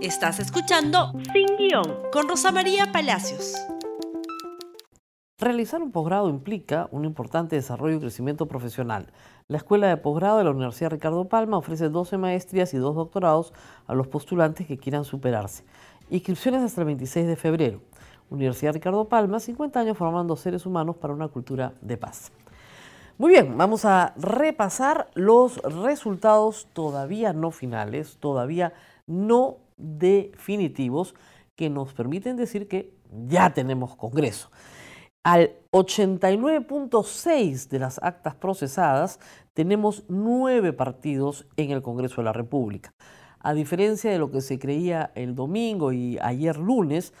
Estás escuchando Sin Guión con Rosa María Palacios. Realizar un posgrado implica un importante desarrollo y crecimiento profesional. La Escuela de Posgrado de la Universidad Ricardo Palma ofrece 12 maestrías y 2 doctorados a los postulantes que quieran superarse. Inscripciones hasta el 26 de febrero. Universidad Ricardo Palma, 50 años formando seres humanos para una cultura de paz. Muy bien, vamos a repasar los resultados todavía no finales, todavía no definitivos que nos permiten decir que ya tenemos Congreso. Al 89.6 de las actas procesadas tenemos nueve partidos en el Congreso de la República. A diferencia de lo que se creía el domingo y ayer lunes,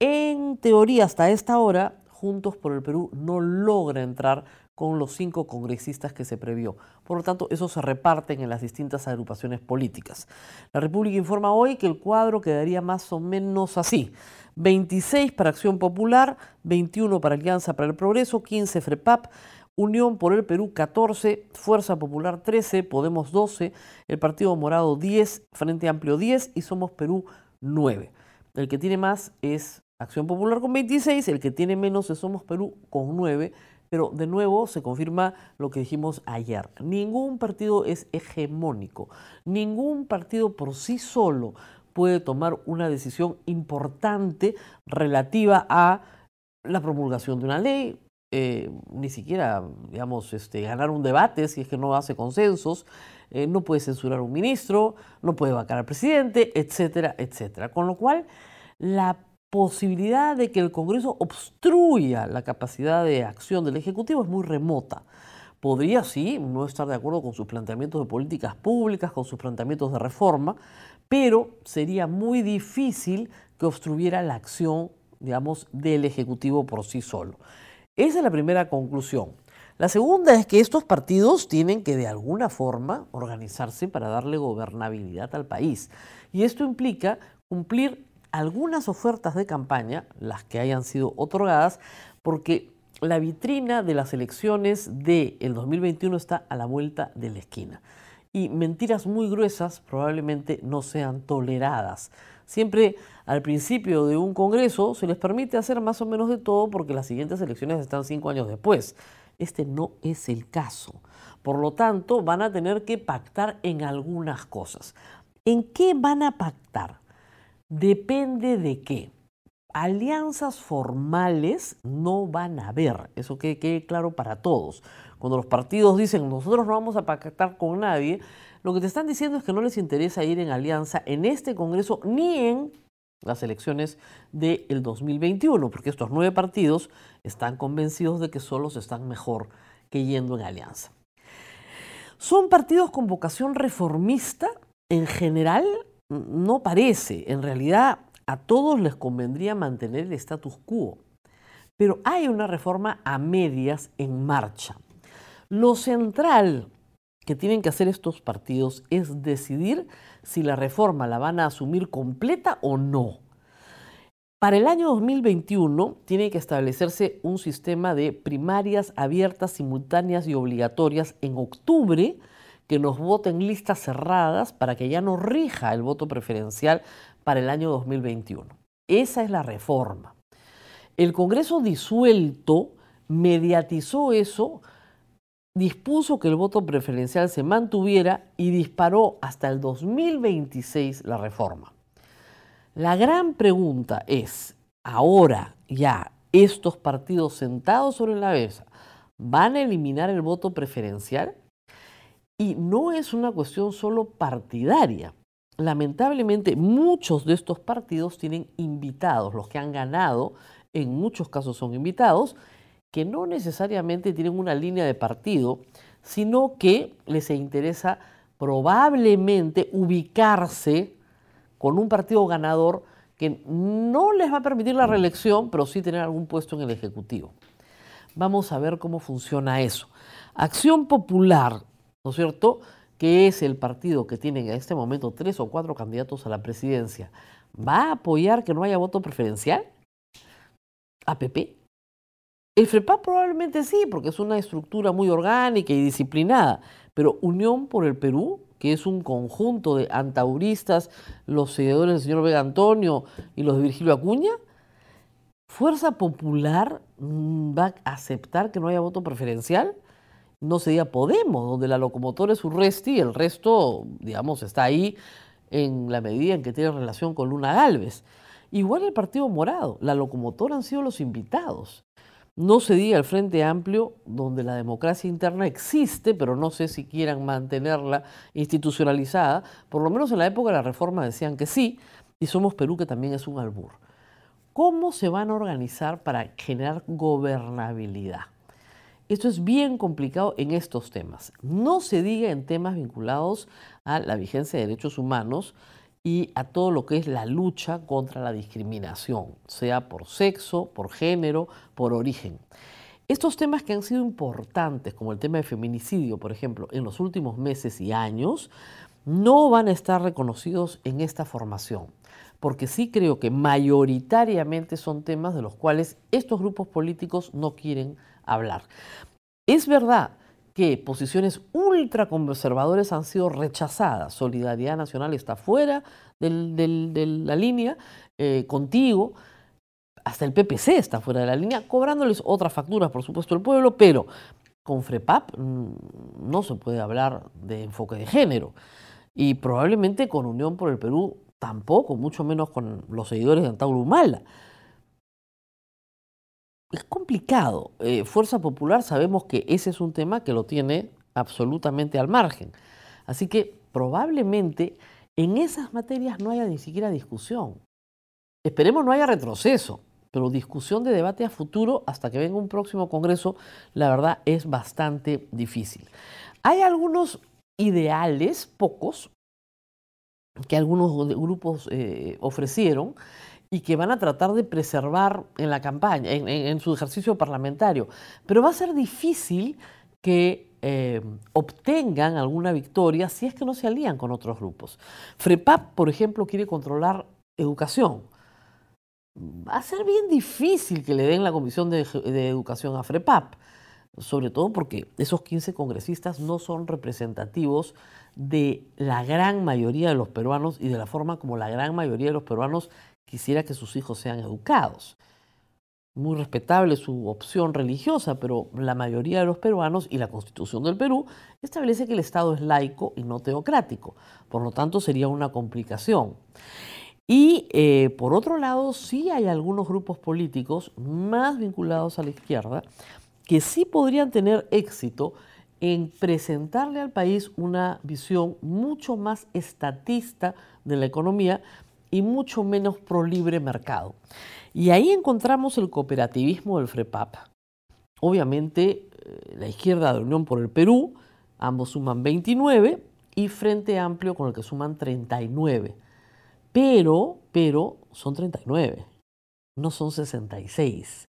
en teoría hasta esta hora, Juntos por el Perú no logra entrar con los cinco congresistas que se previó. Por lo tanto, esos se reparten en las distintas agrupaciones políticas. La República informa hoy que el cuadro quedaría más o menos así. 26 para Acción Popular, 21 para Alianza para el Progreso, 15 FREPAP, Unión por el Perú 14, Fuerza Popular 13, Podemos 12, el Partido Morado 10, Frente Amplio 10 y Somos Perú 9. El que tiene más es Acción Popular con 26, el que tiene menos es Somos Perú con 9 pero de nuevo se confirma lo que dijimos ayer. Ningún partido es hegemónico. Ningún partido por sí solo puede tomar una decisión importante relativa a la promulgación de una ley, eh, ni siquiera, digamos, este, ganar un debate si es que no hace consensos, eh, no puede censurar a un ministro, no puede vacar al presidente, etcétera, etcétera. Con lo cual, la posibilidad de que el Congreso obstruya la capacidad de acción del Ejecutivo es muy remota. Podría, sí, no estar de acuerdo con sus planteamientos de políticas públicas, con sus planteamientos de reforma, pero sería muy difícil que obstruyera la acción, digamos, del Ejecutivo por sí solo. Esa es la primera conclusión. La segunda es que estos partidos tienen que de alguna forma organizarse para darle gobernabilidad al país. Y esto implica cumplir algunas ofertas de campaña, las que hayan sido otorgadas, porque la vitrina de las elecciones del 2021 está a la vuelta de la esquina. Y mentiras muy gruesas probablemente no sean toleradas. Siempre al principio de un Congreso se les permite hacer más o menos de todo porque las siguientes elecciones están cinco años después. Este no es el caso. Por lo tanto, van a tener que pactar en algunas cosas. ¿En qué van a pactar? Depende de qué. Alianzas formales no van a haber, eso que quede claro para todos. Cuando los partidos dicen nosotros no vamos a pactar con nadie, lo que te están diciendo es que no les interesa ir en alianza en este Congreso ni en las elecciones del 2021, porque estos nueve partidos están convencidos de que solos están mejor que yendo en alianza. ¿Son partidos con vocación reformista en general? No parece. En realidad a todos les convendría mantener el status quo. Pero hay una reforma a medias en marcha. Lo central que tienen que hacer estos partidos es decidir si la reforma la van a asumir completa o no. Para el año 2021 tiene que establecerse un sistema de primarias abiertas, simultáneas y obligatorias en octubre que nos voten listas cerradas para que ya no rija el voto preferencial para el año 2021. Esa es la reforma. El Congreso disuelto mediatizó eso, dispuso que el voto preferencial se mantuviera y disparó hasta el 2026 la reforma. La gran pregunta es, ahora ya estos partidos sentados sobre la mesa, ¿van a eliminar el voto preferencial? Y no es una cuestión solo partidaria. Lamentablemente muchos de estos partidos tienen invitados, los que han ganado, en muchos casos son invitados, que no necesariamente tienen una línea de partido, sino que les interesa probablemente ubicarse con un partido ganador que no les va a permitir la reelección, pero sí tener algún puesto en el Ejecutivo. Vamos a ver cómo funciona eso. Acción Popular ¿no es cierto?, que es el partido que tiene en este momento tres o cuatro candidatos a la presidencia, ¿va a apoyar que no haya voto preferencial? ¿APP? El FREPA probablemente sí, porque es una estructura muy orgánica y disciplinada, pero Unión por el Perú que es un conjunto de antauristas, los seguidores del señor Vega Antonio y los de Virgilio Acuña, Fuerza Popular mm, va a aceptar que no haya voto preferencial. No se diga Podemos, donde la locomotora es Urresti y el resto, digamos, está ahí en la medida en que tiene relación con Luna Galvez. Igual el Partido Morado, la locomotora han sido los invitados. No se diga el Frente Amplio, donde la democracia interna existe, pero no sé si quieran mantenerla institucionalizada. Por lo menos en la época de la reforma decían que sí, y Somos Perú, que también es un albur. ¿Cómo se van a organizar para generar gobernabilidad? Esto es bien complicado en estos temas. No se diga en temas vinculados a la vigencia de derechos humanos y a todo lo que es la lucha contra la discriminación, sea por sexo, por género, por origen. Estos temas que han sido importantes, como el tema de feminicidio, por ejemplo, en los últimos meses y años, no van a estar reconocidos en esta formación porque sí creo que mayoritariamente son temas de los cuales estos grupos políticos no quieren hablar. Es verdad que posiciones ultraconservadoras han sido rechazadas. Solidaridad Nacional está fuera de la línea, eh, contigo, hasta el PPC está fuera de la línea, cobrándoles otras facturas, por supuesto, al pueblo, pero con FREPAP mm, no se puede hablar de enfoque de género. Y probablemente con Unión por el Perú tampoco, mucho menos con los seguidores de Antauro Humala. Es complicado. Eh, Fuerza Popular sabemos que ese es un tema que lo tiene absolutamente al margen. Así que probablemente en esas materias no haya ni siquiera discusión. Esperemos no haya retroceso, pero discusión de debate a futuro hasta que venga un próximo Congreso, la verdad es bastante difícil. Hay algunos ideales, pocos, que algunos grupos eh, ofrecieron y que van a tratar de preservar en la campaña, en, su ejercicio parlamentario. Pero va a ser difícil que eh, obtengan alguna victoria si es que no se alían con otros grupos. FREPAP, por ejemplo, quiere controlar educación. Va a ser bien difícil que le den la comisión de, de educación a FREPAP, sobre todo porque esos 15 congresistas no son representativos de la gran mayoría de los peruanos y de la forma como la gran mayoría de los peruanos quisiera que sus hijos sean educados. Muy respetable su opción religiosa, pero la mayoría de los peruanos y la Constitución del Perú establece que el Estado es laico y no teocrático. Por lo tanto, sería una complicación. Y eh, por otro lado, sí hay algunos grupos políticos más vinculados a la izquierda que sí podrían tener éxito en presentarle al país una visión mucho más estatista de la economía y mucho menos pro libre mercado. Y ahí encontramos el cooperativismo del FREPAP. Obviamente, eh, la izquierda de Unión por el Perú, ambos suman 29, y Frente Amplio con el que suman 39. Pero, pero, son 39, no son 66.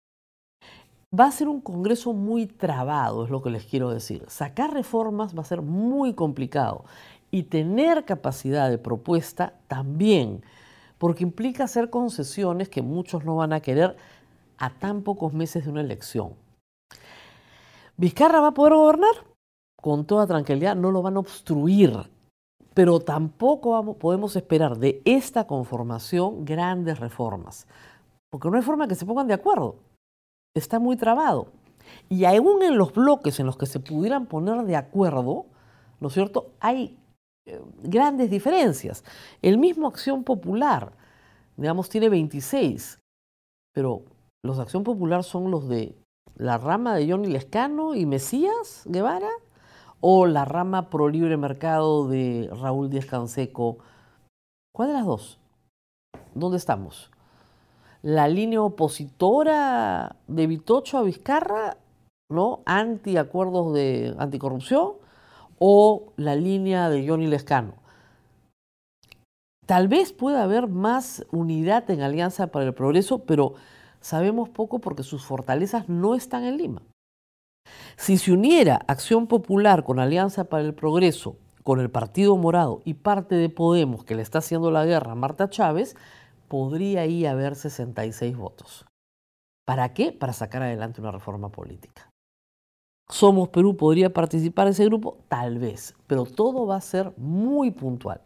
Va a ser un Congreso muy trabado, es lo que les quiero decir. Sacar reformas va a ser muy complicado y tener capacidad de propuesta también, porque implica hacer concesiones que muchos no van a querer a tan pocos meses de una elección. ¿Vizcarra va a poder gobernar? Con toda tranquilidad, no lo van a obstruir, pero tampoco podemos esperar de esta conformación grandes reformas, porque no hay forma que se pongan de acuerdo está muy trabado. Y aún en los bloques en los que se pudieran poner de acuerdo, ¿no es cierto?, hay grandes diferencias. El mismo Acción Popular, digamos, tiene 26, pero los de Acción Popular son los de la rama de Johnny Lescano y Mesías Guevara, o la rama pro libre mercado de Raúl Díaz Canseco. ¿Cuál de las dos? ¿Dónde estamos? la línea opositora de Vitocho a Vizcarra, ¿no? Anti acuerdos de anticorrupción, o la línea de Johnny Lescano. Tal vez pueda haber más unidad en Alianza para el Progreso, pero sabemos poco porque sus fortalezas no están en Lima. Si se uniera Acción Popular con Alianza para el Progreso, con el Partido Morado y parte de Podemos que le está haciendo la guerra a Marta Chávez, podría ahí haber 66 votos. ¿Para qué? Para sacar adelante una reforma política. Somos Perú podría participar ese grupo, tal vez, pero todo va a ser muy puntual.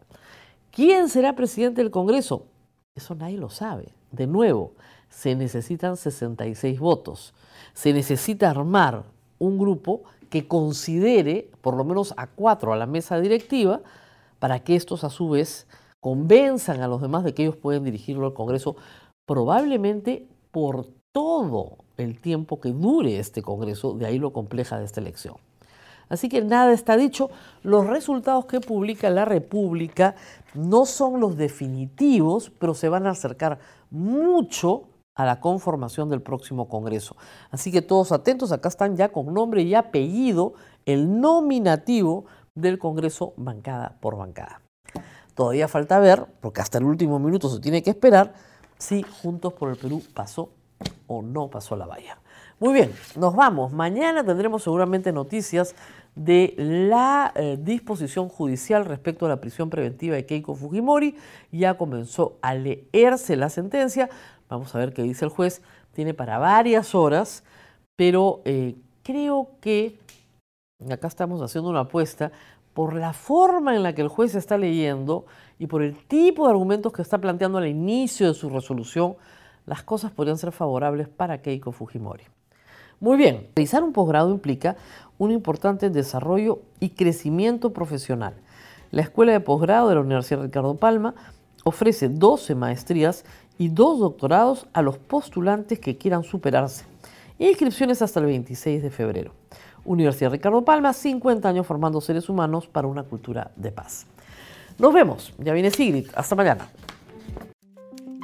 ¿Quién será presidente del Congreso? Eso nadie lo sabe. De nuevo, se necesitan 66 votos. Se necesita armar un grupo que considere por lo menos a cuatro a la mesa directiva para que estos a su vez convenzan a los demás de que ellos pueden dirigirlo al Congreso probablemente por todo el tiempo que dure este Congreso, de ahí lo compleja de esta elección. Así que nada está dicho, los resultados que publica la República no son los definitivos, pero se van a acercar mucho a la conformación del próximo Congreso. Así que todos atentos, acá están ya con nombre y apellido el nominativo del Congreso bancada por bancada. Todavía falta ver, porque hasta el último minuto se tiene que esperar, si Juntos por el Perú pasó o no pasó la valla. Muy bien, nos vamos. Mañana tendremos seguramente noticias de la eh, disposición judicial respecto a la prisión preventiva de Keiko Fujimori. Ya comenzó a leerse la sentencia. Vamos a ver qué dice el juez. Tiene para varias horas, pero eh, creo que, acá estamos haciendo una apuesta, por la forma en la que el juez está leyendo y por el tipo de argumentos que está planteando al inicio de su resolución, las cosas podrían ser favorables para Keiko Fujimori. Muy bien, realizar un posgrado implica un importante desarrollo y crecimiento profesional. La Escuela de Posgrado de la Universidad Ricardo Palma ofrece 12 maestrías y dos doctorados a los postulantes que quieran superarse. Inscripciones hasta el 26 de febrero. Universidad Ricardo Palma, 50 años formando seres humanos para una cultura de paz. Nos vemos. Ya viene Sigrid. Hasta mañana.